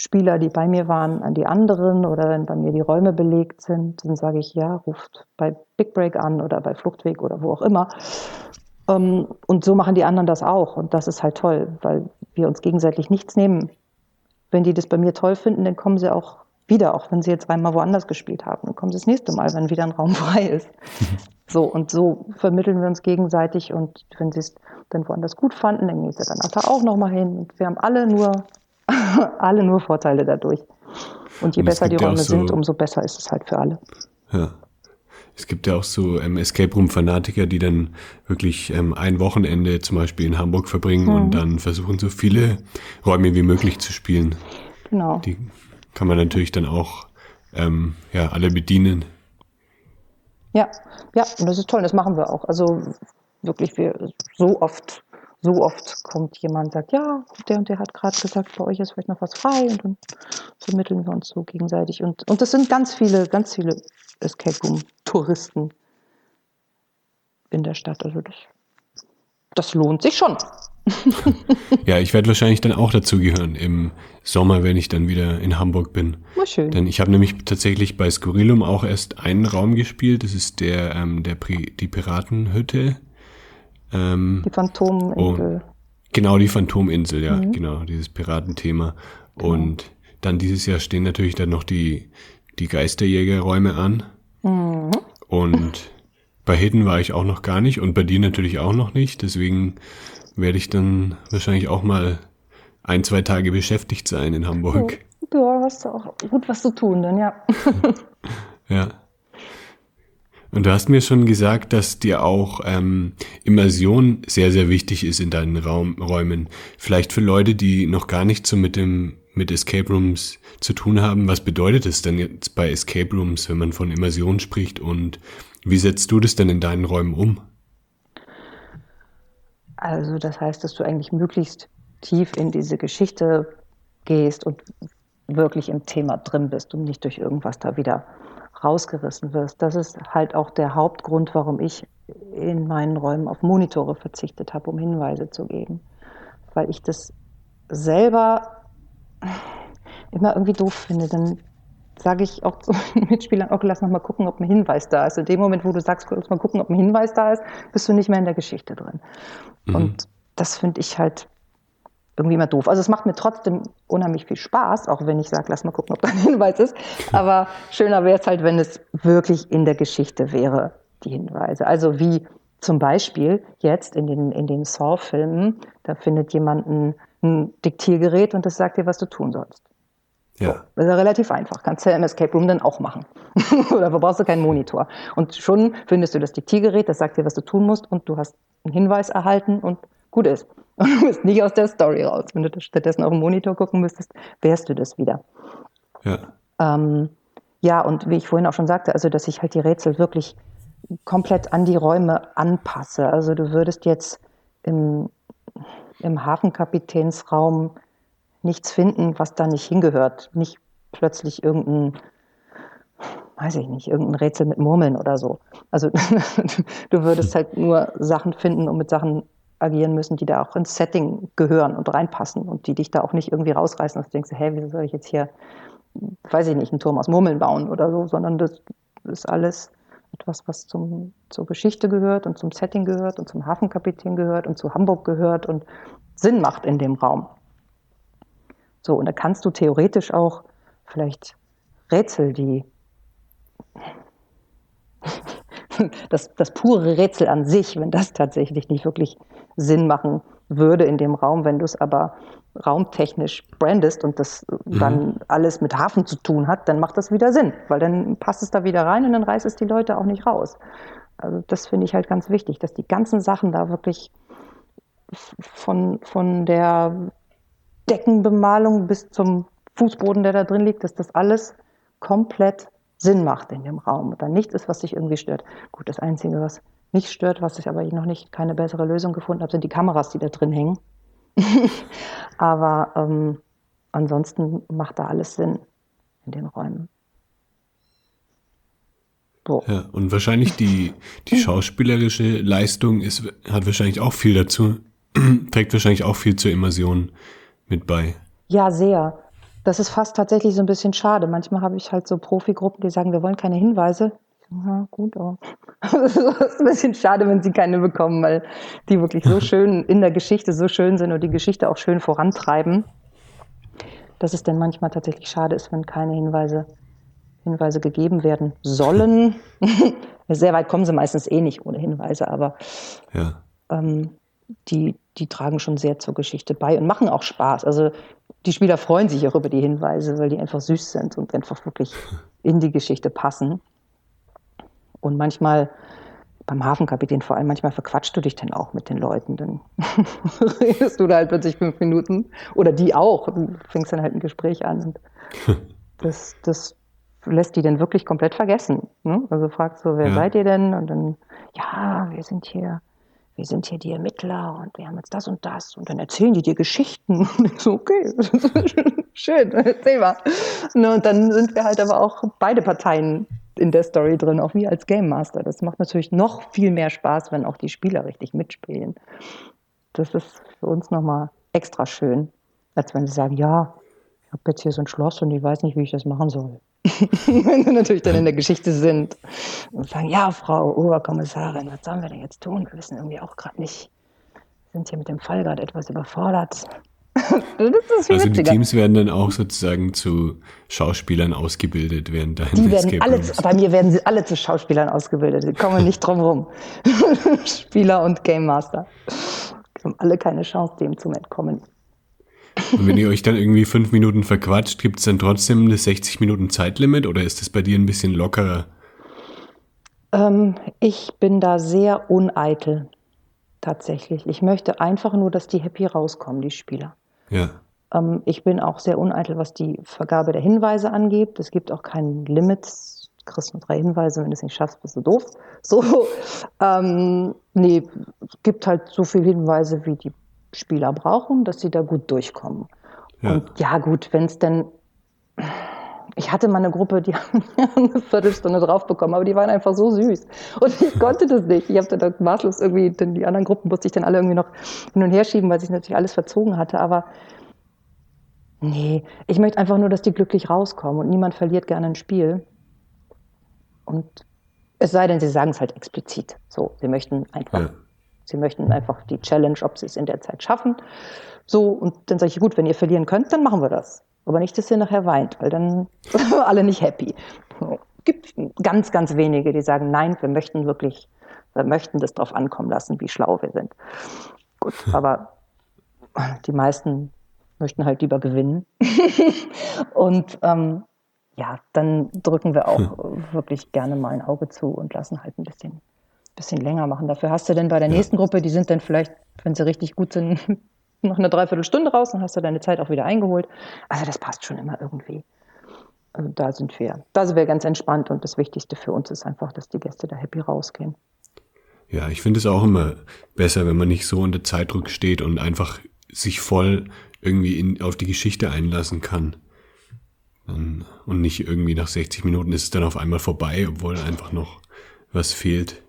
Spieler, die bei mir waren, an die anderen oder wenn bei mir die Räume belegt sind, dann sage ich, ja, ruft bei Big Break an oder bei Fluchtweg oder wo auch immer. Ähm, und so machen die anderen das auch und das ist halt toll, weil wir uns gegenseitig nichts nehmen. Wenn die das bei mir toll finden, dann kommen sie auch wieder, auch wenn sie jetzt einmal woanders gespielt haben. Dann kommen sie das nächste Mal, wenn wieder ein Raum frei ist. So, und so vermitteln wir uns gegenseitig und wenn sie es dann woanders gut fanden, dann gehen sie danach da auch nochmal hin. Und wir haben alle nur, alle nur Vorteile dadurch. Und je und besser die Räume so, sind, umso besser ist es halt für alle. Ja. Es gibt ja auch so ähm, Escape Room Fanatiker, die dann wirklich ähm, ein Wochenende zum Beispiel in Hamburg verbringen mhm. und dann versuchen, so viele Räume wie möglich zu spielen. Genau. Die kann man natürlich dann auch ähm, ja, alle bedienen. Ja, ja, das ist toll, das machen wir auch. Also wirklich, wir so oft, so oft kommt jemand und sagt, ja, der und der hat gerade gesagt, bei euch ist vielleicht noch was frei und dann vermitteln wir uns so gegenseitig. Und, und das sind ganz viele, ganz viele Escape Room-Touristen in der Stadt. Also das, das lohnt sich schon. ja, ich werde wahrscheinlich dann auch dazu gehören im Sommer, wenn ich dann wieder in Hamburg bin. War schön. Denn ich habe nämlich tatsächlich bei Skurrilum auch erst einen Raum gespielt. Das ist der, ähm, der Pri die Piratenhütte. Ähm, die Phantominsel. Oh, genau, die Phantominsel, ja, mhm. genau, dieses Piratenthema. Genau. Und dann dieses Jahr stehen natürlich dann noch die, die Geisterjägerräume an. Mhm. Und bei Hidden war ich auch noch gar nicht und bei dir natürlich auch noch nicht. Deswegen werde ich dann wahrscheinlich auch mal ein, zwei Tage beschäftigt sein in Hamburg. Ja, hast du auch gut was zu tun dann, ja. ja. Und du hast mir schon gesagt, dass dir auch ähm, Immersion sehr, sehr wichtig ist in deinen Raum, Räumen. Vielleicht für Leute, die noch gar nicht so mit dem mit Escape Rooms zu tun haben. Was bedeutet es denn jetzt bei Escape Rooms, wenn man von Immersion spricht und wie setzt du das denn in deinen Räumen um? Also das heißt, dass du eigentlich möglichst tief in diese Geschichte gehst und wirklich im Thema drin bist und nicht durch irgendwas da wieder rausgerissen wirst. Das ist halt auch der Hauptgrund, warum ich in meinen Räumen auf Monitore verzichtet habe, um Hinweise zu geben. Weil ich das selber immer irgendwie doof finde. Dann sage ich auch zu den Mitspielern, okay, lass noch mal gucken, ob ein Hinweis da ist. In dem Moment, wo du sagst, lass mal gucken, ob ein Hinweis da ist, bist du nicht mehr in der Geschichte drin. Mhm. Und das finde ich halt irgendwie immer doof. Also es macht mir trotzdem unheimlich viel Spaß, auch wenn ich sage, lass mal gucken, ob da ein Hinweis ist. Aber schöner wäre es halt, wenn es wirklich in der Geschichte wäre, die Hinweise. Also wie zum Beispiel jetzt in den, in den Saw-Filmen, da findet jemand ein, ein Diktiergerät und das sagt dir, was du tun sollst. Ja. So, das ist ja relativ einfach. Kannst du ja im Escape Room dann auch machen. Oder brauchst du keinen Monitor. Und schon findest du das Diktiergerät, das sagt dir, was du tun musst und du hast einen Hinweis erhalten und gut ist. Und du bist nicht aus der Story raus. Wenn du stattdessen auf den Monitor gucken müsstest, wärst du das wieder. Ja. Ähm, ja, und wie ich vorhin auch schon sagte, also dass ich halt die Rätsel wirklich komplett an die Räume anpasse. Also du würdest jetzt im, im Hafenkapitänsraum nichts finden, was da nicht hingehört. Nicht plötzlich irgendein, weiß ich nicht, irgendein Rätsel mit Murmeln oder so. Also du würdest halt nur Sachen finden und mit Sachen agieren müssen, die da auch ins Setting gehören und reinpassen und die dich da auch nicht irgendwie rausreißen, dass du denkst, hä, wieso soll ich jetzt hier, weiß ich nicht, einen Turm aus Murmeln bauen oder so, sondern das ist alles etwas, was zum, zur Geschichte gehört und zum Setting gehört und zum Hafenkapitän gehört und zu Hamburg gehört und Sinn macht in dem Raum. So, und da kannst du theoretisch auch vielleicht Rätsel, die das, das pure Rätsel an sich, wenn das tatsächlich nicht wirklich Sinn machen würde in dem Raum, wenn du es aber raumtechnisch brandest und das mhm. dann alles mit Hafen zu tun hat, dann macht das wieder Sinn, weil dann passt es da wieder rein und dann reißt es die Leute auch nicht raus. Also das finde ich halt ganz wichtig, dass die ganzen Sachen da wirklich von, von der Deckenbemalung bis zum Fußboden, der da drin liegt, dass das alles komplett Sinn macht in dem Raum und dann nichts ist, was sich irgendwie stört. Gut, das Einzige, was mich stört, was ich aber noch nicht keine bessere Lösung gefunden habe, sind die Kameras, die da drin hängen. aber ähm, ansonsten macht da alles Sinn in den Räumen. So. Ja, und wahrscheinlich die, die schauspielerische Leistung ist, hat wahrscheinlich auch viel dazu, trägt wahrscheinlich auch viel zur Immersion mit bei. Ja, sehr. Das ist fast tatsächlich so ein bisschen schade. Manchmal habe ich halt so Profigruppen, die sagen, wir wollen keine Hinweise. Ja, gut, aber es ist ein bisschen schade, wenn sie keine bekommen, weil die wirklich so schön in der Geschichte so schön sind und die Geschichte auch schön vorantreiben, dass es dann manchmal tatsächlich schade ist, wenn keine Hinweise, Hinweise gegeben werden sollen. Sehr weit kommen sie meistens eh nicht ohne Hinweise, aber ja. ähm, die, die tragen schon sehr zur Geschichte bei und machen auch Spaß. Also die Spieler freuen sich auch über die Hinweise, weil die einfach süß sind und einfach wirklich in die Geschichte passen. Und manchmal, beim Hafenkapitän vor allem, manchmal verquatschst du dich dann auch mit den Leuten. Dann redest du da halt plötzlich fünf Minuten. Oder die auch. Du fängst dann halt ein Gespräch an. Und das, das lässt die dann wirklich komplett vergessen. Ne? Also fragst so, wer ja. seid ihr denn? Und dann, ja, wir sind hier wir sind hier die Ermittler und wir haben jetzt das und das und dann erzählen die dir Geschichten. Und so, okay, schön, erzähl mal. Und dann sind wir halt aber auch beide Parteien in der Story drin, auch wir als Game Master. Das macht natürlich noch viel mehr Spaß, wenn auch die Spieler richtig mitspielen. Das ist für uns nochmal extra schön, als wenn sie sagen, ja, ich habe jetzt hier so ein Schloss und ich weiß nicht, wie ich das machen soll. wenn sie natürlich dann in der Geschichte sind und sagen, ja, Frau Oberkommissarin, was sollen wir denn jetzt tun? Wir wissen irgendwie auch gerade nicht, wir sind hier mit dem Fall gerade etwas überfordert. also die Teams werden dann auch sozusagen zu Schauspielern ausgebildet während deines Die werden alle, bei mir werden sie alle zu Schauspielern ausgebildet. Die kommen nicht drum rum. Spieler und Game Master. Die haben alle keine Chance, dem zu entkommen. Und wenn ihr euch dann irgendwie fünf Minuten verquatscht, gibt es dann trotzdem das 60 Minuten Zeitlimit oder ist das bei dir ein bisschen lockerer? Ähm, ich bin da sehr uneitel, tatsächlich. Ich möchte einfach nur, dass die happy rauskommen, die Spieler. Ja. Ähm, ich bin auch sehr uneitel, was die Vergabe der Hinweise angeht. Es gibt auch kein Limit. Du kriegst nur drei Hinweise, wenn du es nicht schaffst, bist du doof. So, ähm, nee, es gibt halt so viele Hinweise, wie die Spieler brauchen, dass sie da gut durchkommen. Ja. Und ja, gut, wenn es denn ich hatte mal eine Gruppe, die haben eine Viertelstunde drauf bekommen, aber die waren einfach so süß. Und ich konnte das nicht. Ich habe dann maßlos irgendwie, denn die anderen Gruppen musste ich dann alle irgendwie noch hin und her schieben, weil sich natürlich alles verzogen hatte. Aber nee, ich möchte einfach nur, dass die glücklich rauskommen und niemand verliert gerne ein Spiel. Und es sei denn, sie sagen es halt explizit. So, sie möchten einfach, ja. sie möchten einfach die Challenge, ob sie es in der Zeit schaffen. So, und dann sage ich, gut, wenn ihr verlieren könnt, dann machen wir das. Aber nicht, dass ihr nachher weint, weil dann sind wir alle nicht happy. Es gibt ganz, ganz wenige, die sagen, nein, wir möchten wirklich, wir möchten das drauf ankommen lassen, wie schlau wir sind. Gut, aber die meisten möchten halt lieber gewinnen. und ähm, ja, dann drücken wir auch hm. wirklich gerne mal ein Auge zu und lassen halt ein bisschen, bisschen länger machen. Dafür hast du denn bei der nächsten Gruppe, die sind dann vielleicht, wenn sie richtig gut sind, noch eine Dreiviertelstunde raus, dann hast du deine Zeit auch wieder eingeholt. Also das passt schon immer irgendwie. Also da sind wir, da sind wir ganz entspannt und das Wichtigste für uns ist einfach, dass die Gäste da happy rausgehen. Ja, ich finde es auch immer besser, wenn man nicht so unter Zeitdruck steht und einfach sich voll irgendwie in, auf die Geschichte einlassen kann. Und nicht irgendwie nach 60 Minuten ist es dann auf einmal vorbei, obwohl einfach noch was fehlt.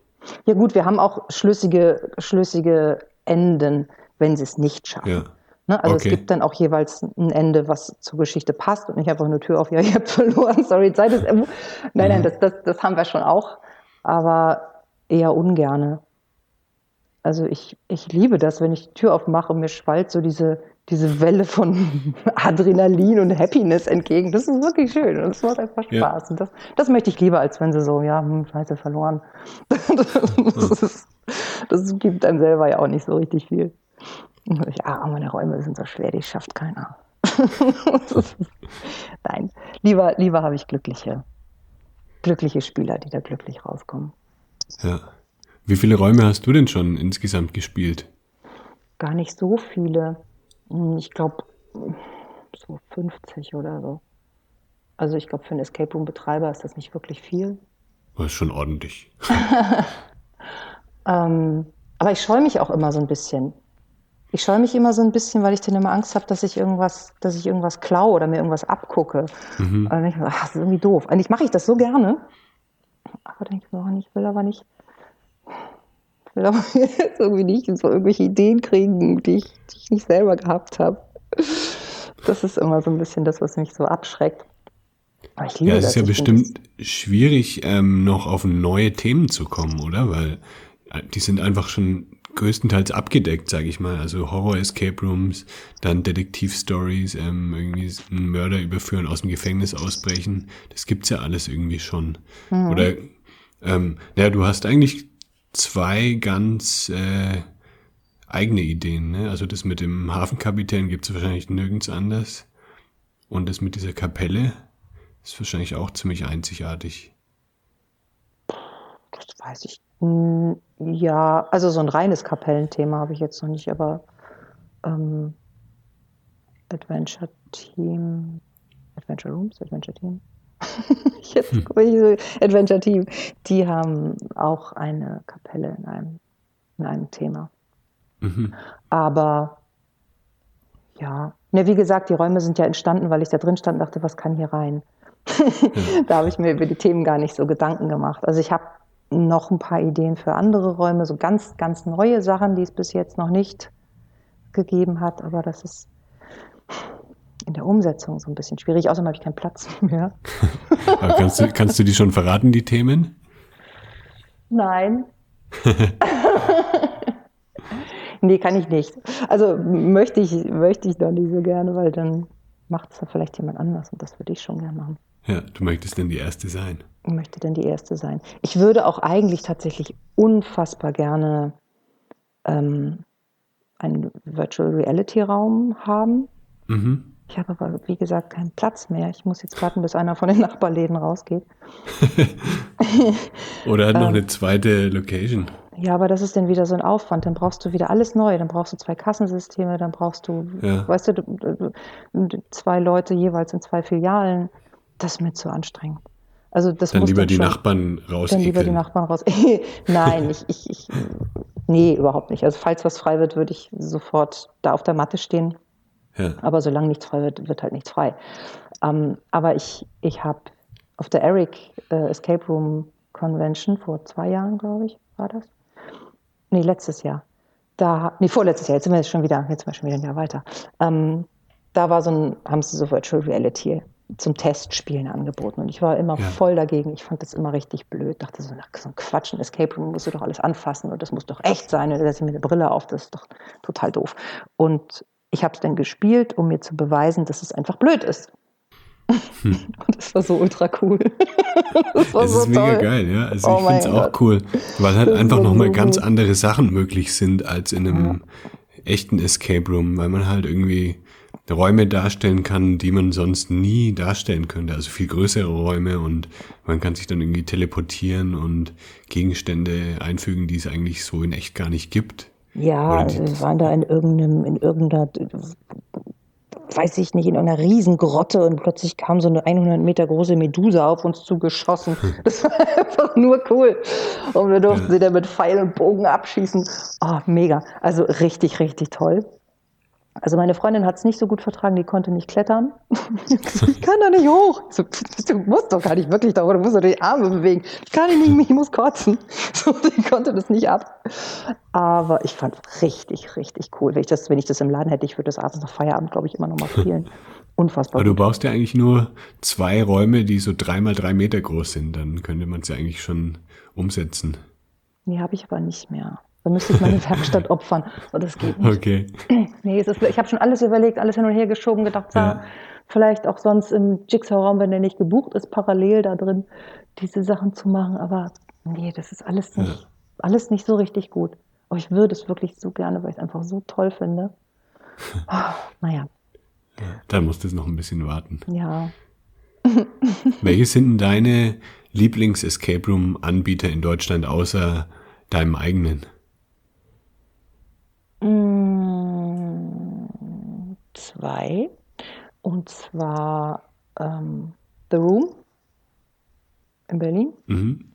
Ja gut, wir haben auch schlüssige, schlüssige Enden wenn sie es nicht schaffen. Ja. Ne? Also okay. es gibt dann auch jeweils ein Ende, was zur Geschichte passt und nicht einfach eine Tür auf, ja, ihr habt verloren, sorry, Zeit ist. Nein, nein, mhm. das, das, das haben wir schon auch, aber eher ungerne. Also ich, ich liebe das, wenn ich die Tür aufmache und mir schwallt so diese, diese Welle von Adrenalin und Happiness entgegen. Das ist wirklich schön und es macht einfach Spaß. Ja. Und das, das möchte ich lieber, als wenn sie so, ja, hm, scheiße, verloren. das, ist, das gibt einem selber ja auch nicht so richtig viel. Ja, meine Räume sind so schwer, die schafft keiner. Nein, lieber, lieber habe ich glückliche, glückliche Spieler, die da glücklich rauskommen. Ja. Wie viele Räume hast du denn schon insgesamt gespielt? Gar nicht so viele. Hm, ich glaube, so 50 oder so. Also ich glaube, für einen Escape Room Betreiber ist das nicht wirklich viel. Das ist schon ordentlich. ähm, aber ich scheue mich auch immer so ein bisschen. Ich scheue mich immer so ein bisschen, weil ich dann immer Angst habe, dass ich irgendwas, dass ich irgendwas klaue oder mir irgendwas abgucke. Mhm. Und dann denke ich, ach, das ist irgendwie doof. Eigentlich mache ich das so gerne. Aber denke ich oh, ich will aber nicht, ich will aber jetzt irgendwie nicht so irgendwelche Ideen kriegen, die ich, die ich nicht selber gehabt habe. Das ist immer so ein bisschen das, was mich so abschreckt. Aber ich liebe ja, es ist ja bestimmt schwierig, ähm, noch auf neue Themen zu kommen, oder? Weil äh, die sind einfach schon größtenteils abgedeckt, sage ich mal. Also Horror-Escape Rooms, dann Detektiv-Stories, ähm, irgendwie einen Mörder überführen, aus dem Gefängnis ausbrechen. Das gibt's ja alles irgendwie schon. Mhm. Oder, ähm, naja, du hast eigentlich zwei ganz äh, eigene Ideen. Ne? Also das mit dem Hafenkapitän gibt's wahrscheinlich nirgends anders. Und das mit dieser Kapelle ist wahrscheinlich auch ziemlich einzigartig. Das weiß ich ja, also so ein reines Kapellenthema habe ich jetzt noch nicht, aber ähm, Adventure Team, Adventure Rooms, Adventure Team. jetzt hm. so, Adventure Team, die haben auch eine Kapelle in einem, in einem Thema. Mhm. Aber ja, ne, wie gesagt, die Räume sind ja entstanden, weil ich da drin stand und dachte, was kann hier rein? da habe ich mir über die Themen gar nicht so Gedanken gemacht. Also ich habe noch ein paar Ideen für andere Räume, so ganz, ganz neue Sachen, die es bis jetzt noch nicht gegeben hat, aber das ist in der Umsetzung so ein bisschen schwierig. Außerdem habe ich keinen Platz mehr. kannst, du, kannst du die schon verraten, die Themen? Nein. nee, kann ich nicht. Also möchte ich, möchte ich noch nicht so gerne, weil dann macht es ja vielleicht jemand anders und das würde ich schon gerne machen. Ja, du möchtest denn die Erste sein. Ich möchte denn die Erste sein. Ich würde auch eigentlich tatsächlich unfassbar gerne ähm, einen Virtual Reality Raum haben. Mhm. Ich habe aber, wie gesagt, keinen Platz mehr. Ich muss jetzt warten, bis einer von den Nachbarläden rausgeht. Oder hat noch ähm, eine zweite Location. Ja, aber das ist dann wieder so ein Aufwand. Dann brauchst du wieder alles neu. Dann brauchst du zwei Kassensysteme, dann brauchst du, ja. weißt du, zwei Leute jeweils in zwei Filialen. Das ist mir zu anstrengend. Also das dann muss lieber dann die schon, Nachbarn raus. Dann lieber die Nachbarn raus. Nein, ich, ich, ich, nee, überhaupt nicht. Also falls was frei wird, würde ich sofort da auf der Matte stehen. Ja. Aber solange nichts frei wird, wird halt nichts frei. Ähm, aber ich, ich habe auf der Eric äh, Escape Room Convention vor zwei Jahren, glaube ich, war das. Nee, letztes Jahr. Da, nee, vorletztes Jahr, jetzt sind wir jetzt schon wieder, jetzt sind wir schon wieder ein Jahr weiter. Ähm, da war so ein, haben sie so Virtual Reality zum Testspielen angeboten. Und ich war immer ja. voll dagegen. Ich fand das immer richtig blöd. Dachte so, so ein Quatsch, ein Escape Room musst du doch alles anfassen und das muss doch echt sein. Und da setze ich mir eine Brille auf, das ist doch total doof. Und ich habe es dann gespielt, um mir zu beweisen, dass es einfach blöd ist. Hm. Und das war so ultra cool. das war es so ist toll. mega geil, ja. Also oh ich finde es auch cool, weil halt das einfach nochmal so ganz andere Sachen möglich sind als in einem ja. echten Escape Room, weil man halt irgendwie Räume darstellen kann, die man sonst nie darstellen könnte. Also viel größere Räume und man kann sich dann irgendwie teleportieren und Gegenstände einfügen, die es eigentlich so in echt gar nicht gibt. Ja, wir waren da in irgendeinem, in irgendeiner, weiß ich nicht, in einer Riesengrotte und plötzlich kam so eine 100 Meter große Medusa auf uns zugeschossen. Das war einfach nur cool. Und wir durften ja. sie dann mit Pfeil und Bogen abschießen. Oh, mega. Also richtig, richtig toll. Also meine Freundin hat es nicht so gut vertragen, die konnte nicht klettern. ich kann da nicht hoch. So, du musst doch gar nicht wirklich da hoch, du musst doch die Arme bewegen. Ich kann nicht, ich muss kotzen. So, die konnte das nicht ab. Aber ich fand es richtig, richtig cool. Wenn ich, das, wenn ich das im Laden hätte, ich würde das abends nach Feierabend, glaube ich, immer noch mal spielen. Unfassbar. Aber du brauchst ja eigentlich nur zwei Räume, die so drei mal drei Meter groß sind. Dann könnte man es ja eigentlich schon umsetzen. Nee, habe ich aber nicht mehr. Dann müsste ich meine Werkstatt opfern. Und das geht nicht. Okay. Nee, ist, ich habe schon alles überlegt, alles hin und her geschoben, gedacht, ja. vielleicht auch sonst im Jigsaw-Raum, wenn der nicht gebucht ist, parallel da drin diese Sachen zu machen. Aber nee, das ist alles nicht, ja. alles nicht so richtig gut. Aber ich würde es wirklich so gerne, weil ich es einfach so toll finde. Oh, naja. Ja, dann musst du es noch ein bisschen warten. Ja. Welche sind denn deine Lieblings-Escape Room-Anbieter in Deutschland außer deinem eigenen? Mm, zwei. Und zwar ähm, The Room in Berlin. Mhm.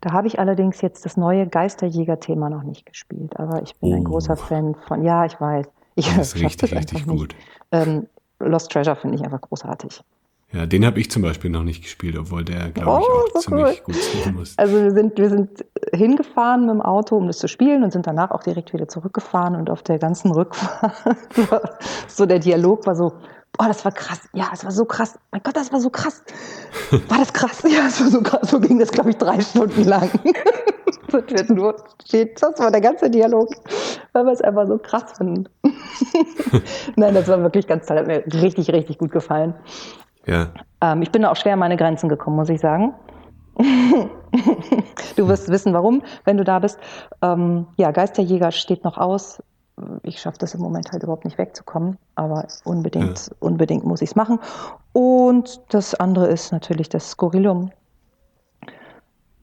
Da habe ich allerdings jetzt das neue Geisterjäger-Thema noch nicht gespielt, aber ich bin oh. ein großer Fan von. Ja, ich weiß. Ich das ist richtig, richtig gut. Ähm, Lost Treasure finde ich einfach großartig. Ja, den habe ich zum Beispiel noch nicht gespielt, obwohl der, glaube ich, oh, auch so ziemlich cool. gut sein muss. Also wir sind, wir sind hingefahren mit dem Auto, um das zu spielen und sind danach auch direkt wieder zurückgefahren und auf der ganzen Rückfahrt so der Dialog war so, oh, das war krass, ja, es war so krass, mein Gott, das war so krass. War das krass? Ja, es war so krass, so ging das, glaube ich, drei Stunden lang. das nur das war der ganze Dialog, weil wir es einfach so krass finden. Nein, das war wirklich ganz toll, hat mir richtig, richtig gut gefallen. Ja. Ähm, ich bin auch schwer an meine Grenzen gekommen, muss ich sagen. du wirst wissen, warum, wenn du da bist. Ähm, ja, Geisterjäger steht noch aus. Ich schaffe das im Moment halt überhaupt nicht wegzukommen, aber unbedingt, ja. unbedingt muss ich es machen. Und das andere ist natürlich das Skurrilum.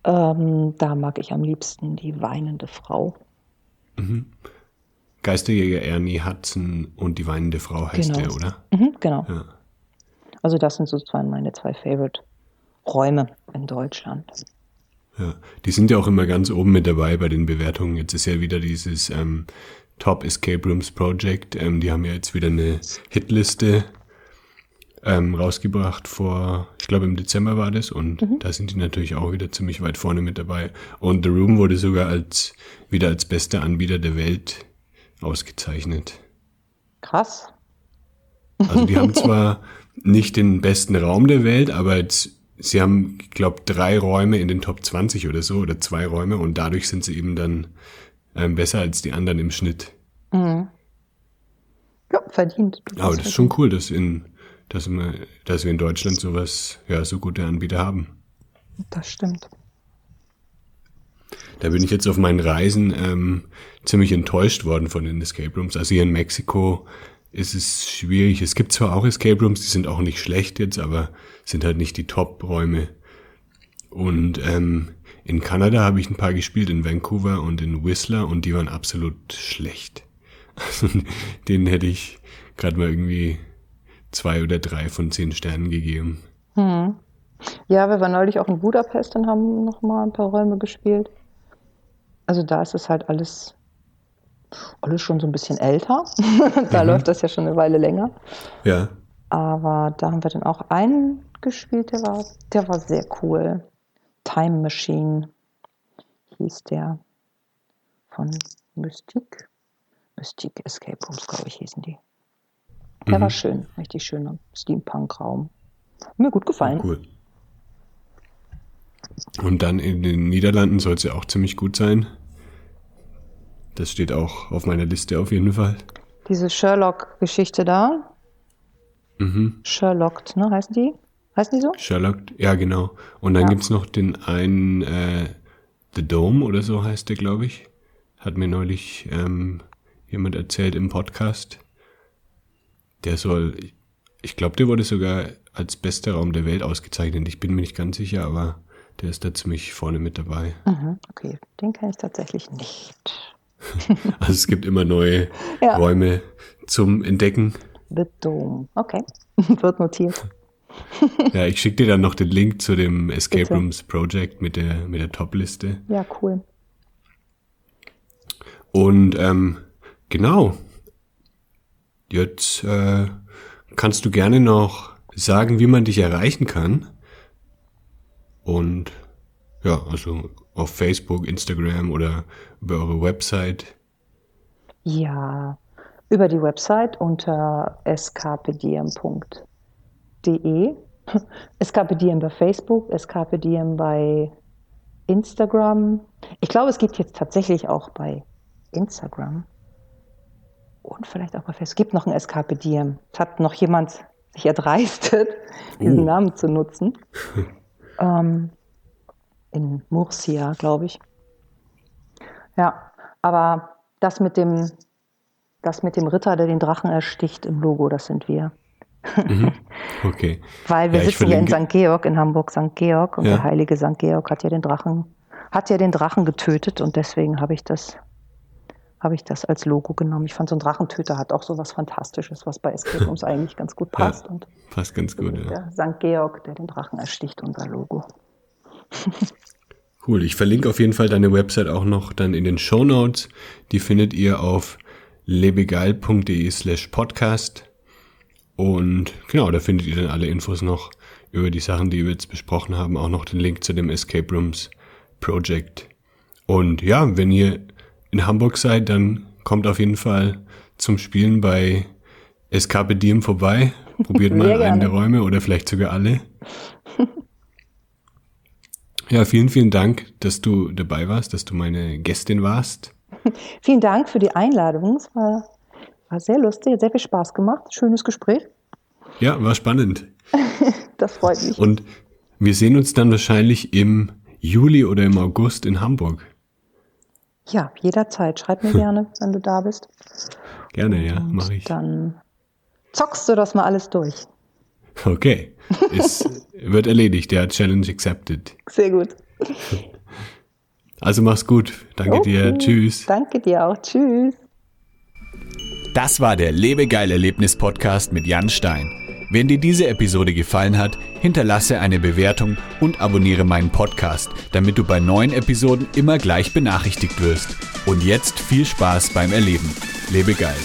Ähm, da mag ich am liebsten die weinende Frau. Mhm. Geisterjäger Ernie Hudson und die weinende Frau heißt genau. der, oder? Mhm, genau. Ja. Also das sind sozusagen meine zwei Favorite-Räume in Deutschland. Ja, die sind ja auch immer ganz oben mit dabei bei den Bewertungen. Jetzt ist ja wieder dieses ähm, Top Escape Rooms Project. Ähm, die haben ja jetzt wieder eine Hitliste ähm, rausgebracht vor, ich glaube im Dezember war das und mhm. da sind die natürlich auch wieder ziemlich weit vorne mit dabei. Und The Room wurde sogar als wieder als bester Anbieter der Welt ausgezeichnet. Krass. Also die haben zwar nicht den besten Raum der Welt, aber sie haben, ich glaube, drei Räume in den Top 20 oder so, oder zwei Räume und dadurch sind sie eben dann ähm, besser als die anderen im Schnitt. Mhm. Ja, verdient. Aber das ist schon cool, dass, in, dass, wir, dass wir in Deutschland sowas, ja, so gute Anbieter haben. Das stimmt. Da bin ich jetzt auf meinen Reisen ähm, ziemlich enttäuscht worden von den Escape Rooms. Also hier in Mexiko ist es schwierig. Es gibt zwar auch Escape Rooms, die sind auch nicht schlecht jetzt, aber sind halt nicht die Top-Räume. Und ähm, in Kanada habe ich ein paar gespielt, in Vancouver und in Whistler und die waren absolut schlecht. Also denen hätte ich gerade mal irgendwie zwei oder drei von zehn Sternen gegeben. Hm. Ja, wir waren neulich auch in Budapest und haben noch mal ein paar Räume gespielt. Also da ist es halt alles, alles schon so ein bisschen älter. da mhm. läuft das ja schon eine Weile länger. Ja. Aber da haben wir dann auch einen gespielt, der war, der war sehr cool. Time Machine hieß der von Mystique. Mystique Escape Rooms, glaube ich, hießen die. Der mhm. war schön, richtig schöner Steampunk-Raum. Mir gut gefallen. cool. Und dann in den Niederlanden soll es ja auch ziemlich gut sein. Das steht auch auf meiner Liste auf jeden Fall. Diese Sherlock-Geschichte da. Mhm. Sherlocked, ne? Heißen die? Heißen die so? Sherlocked, ja, genau. Und dann ja. es noch den einen, äh, The Dome oder so heißt der, glaube ich. Hat mir neulich ähm, jemand erzählt im Podcast. Der soll, ich glaube, der wurde sogar als bester Raum der Welt ausgezeichnet. Ich bin mir nicht ganz sicher, aber der ist da ziemlich vorne mit dabei. Mhm, okay, den kenne ich tatsächlich nicht. also es gibt immer neue ja. Räume zum Entdecken. The Dome, okay, wird notiert. ja, ich schicke dir dann noch den Link zu dem Escape Bitte. Rooms Project mit der, mit der Top-Liste. Ja, cool. Und ähm, genau, jetzt äh, kannst du gerne noch sagen, wie man dich erreichen kann. Und ja, also auf Facebook, Instagram oder über eure Website. Ja, über die Website unter skpdm.de. skpdm bei Facebook, skpdm bei Instagram. Ich glaube, es gibt jetzt tatsächlich auch bei Instagram und vielleicht auch bei Facebook. Es gibt noch ein skpdm. Es hat noch jemand sich erdreistet, diesen uh. Namen zu nutzen. ähm, in Murcia, glaube ich. Ja, aber das mit dem, das mit dem Ritter, der den Drachen ersticht im Logo, das sind wir. Mhm. Okay. Weil wir ja, sitzen hier in St. Georg, in Hamburg St. Georg und ja. der heilige St. Georg hat ja den Drachen, hat ja den Drachen getötet und deswegen habe ich das habe ich das als Logo genommen. Ich fand so ein Drachentöter hat auch so was Fantastisches, was bei Escape Rooms eigentlich ganz gut passt. Ja, und passt ganz gut, ja. St. Georg, der den Drachen ersticht, unser Logo. cool, ich verlinke auf jeden Fall deine Website auch noch dann in den Show Notes. Die findet ihr auf lebegeil.de slash podcast. Und genau, da findet ihr dann alle Infos noch über die Sachen, die wir jetzt besprochen haben. Auch noch den Link zu dem Escape Rooms Project. Und ja, wenn ihr in Hamburg seid, dann kommt auf jeden Fall zum Spielen bei Escape Diem vorbei. Probiert mal einen der Räume oder vielleicht sogar alle. Ja, vielen, vielen Dank, dass du dabei warst, dass du meine Gästin warst. vielen Dank für die Einladung. Es war, war sehr lustig, hat sehr viel Spaß gemacht. Schönes Gespräch. Ja, war spannend. das freut mich. Und wir sehen uns dann wahrscheinlich im Juli oder im August in Hamburg. Ja, jederzeit. Schreib mir gerne, wenn du da bist. Gerne, ja, mache ich. Dann zockst du das mal alles durch. Okay. Es wird erledigt, ja, Challenge accepted. Sehr gut. Also mach's gut. Danke okay. dir. Tschüss. Danke dir auch. Tschüss. Das war der Lebegeil-Erlebnis-Podcast mit Jan Stein. Wenn dir diese Episode gefallen hat, hinterlasse eine Bewertung und abonniere meinen Podcast, damit du bei neuen Episoden immer gleich benachrichtigt wirst. Und jetzt viel Spaß beim Erleben. Lebe geil.